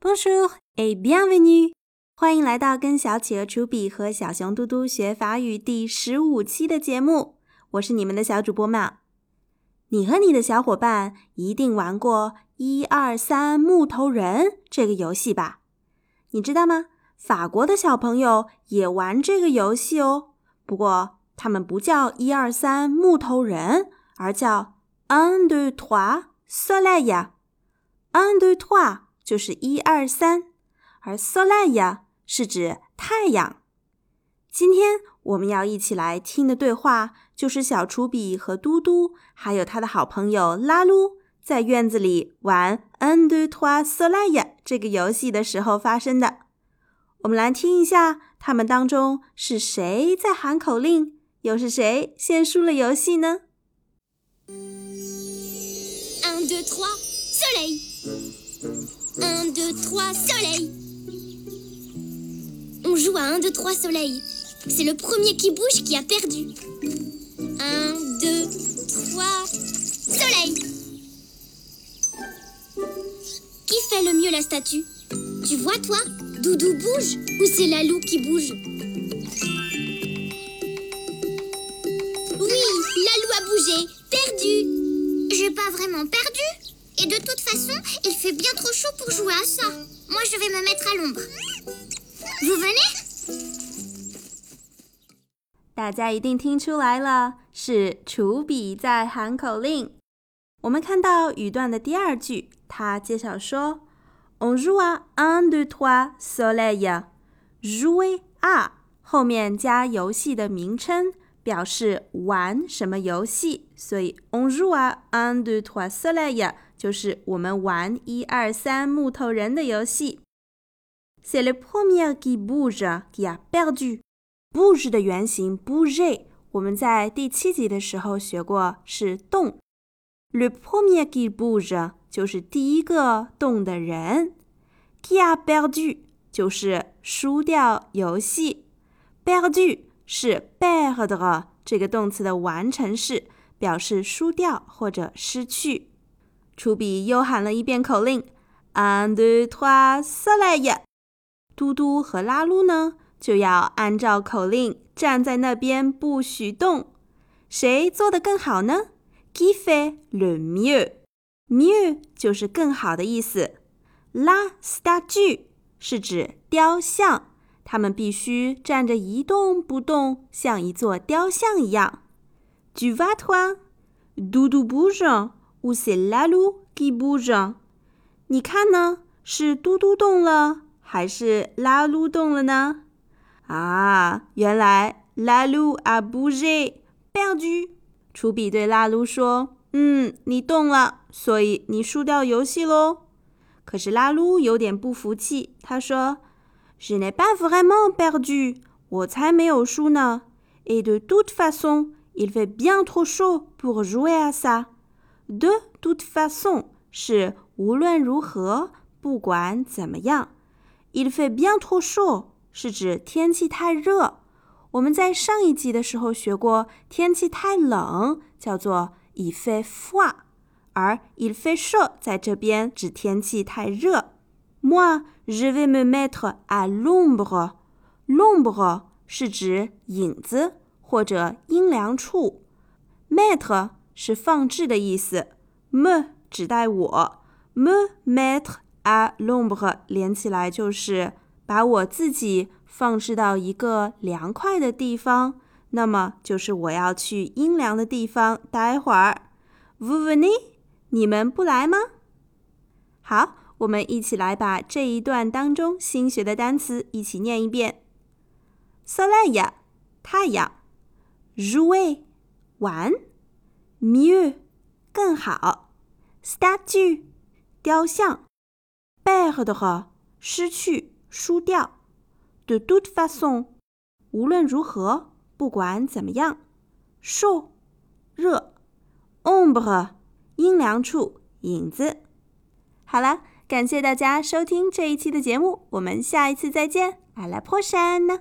Bonjour et bienvenue，欢迎来到跟小企鹅楚比和小熊嘟嘟学法语第十五期的节目。我是你们的小主播妙。你和你的小伙伴一定玩过“一二三木头人”这个游戏吧？你知道吗？法国的小朋友也玩这个游戏哦。不过他们不叫“一二三木头人”，而叫 “un deux trois soleil”。un deux trois 就是一二三，而 soleil 是指太阳。今天我们要一起来听的对话，就是小厨比和嘟嘟，还有他的好朋友拉鲁，在院子里玩 “un deux trois soleil” 这个游戏的时候发生的。我们来听一下，他们当中是谁在喊口令，又是谁先输了游戏呢？ 1, 2, 3, soleil 1, 2, 3, soleil On joue à 1, 2, 3, soleil. C'est le premier qui bouge qui a perdu. 1, 2, 3, soleil Qui fait le mieux la statue Tu vois toi Doudou bouge ou c'est la loup qui bouge la loup a bougé. Perdu. J'ai pas vraiment perdu. Et de toute façon, il fait bien trop chaud pour jouer à ça. Moi, je vais me mettre à l'ombre. Vous venez 大家一定听出来了，是楚比在喊口令。我们看到语段的第二句，他介绍说：“On joue à un deux trois soleil。”“jouer à” 后面加游戏的名称， 表示玩什么游戏，所以 “on joue à un deux trois soleil” 就是我们玩一二三木头人的游戏。C'est le premier qui bouge qui a perdu。bouge 的原型 bouger，我们在第七集的时候学过，是动。Le premier qui bouge 就是第一个动的人。Qui a perdu 就是输掉游戏。perdu 是 b e h d 这个动词的完成式，表示输掉或者失去。楚比又喊了一遍口令 "Andu trois soleil。嘟嘟和拉噜呢？就要按照口令站在那边不许动。谁做得更好呢？Qui fait le mieux？mieux 就是更好的意思。La statue 是指雕像，他们必须站着一动不动，像一座雕像一样。Tu vas toi？Doudou bouge ou c'est la loup qui bouge？你看呢？是嘟嘟动了，还是拉噜动了呢？啊，原来拉鲁阿布热表句。楚比对拉鲁说：“嗯，你动了，所以你输掉游戏喽。”可是拉鲁有点不服气，他说：“Je n'ai pas vraiment perdu，我才没有输呢。Et de toute façon, il fait bien trop chaud pour jouer à ça。De toute façon 是无论如何，不管怎么样。Il fait bien trop chaud。是指天气太热。我们在上一集的时候学过，天气太冷叫做 il fait froid，而 il fait chaud 在这边指天气太热。Moi, je vais me mettre à l'ombre. L'ombre 是指影子或者阴凉处。Mettre 是放置的意思，me 指代我，me mettre à l'ombre 连起来就是。把我自己放置到一个凉快的地方，那么就是我要去阴凉的地方待会儿。Vous venez？你们不来吗？好，我们一起来把这一段当中新学的单词一起念一遍：soleil 太阳，jouer 玩，mieux 更好，statue 雕像，perdre 失去。输掉，de toute façon，无论如何，不管怎么样，chaud，热，ombre，阴凉处，影子。好了，感谢大家收听这一期的节目，我们下一次再见，阿拉破山呢。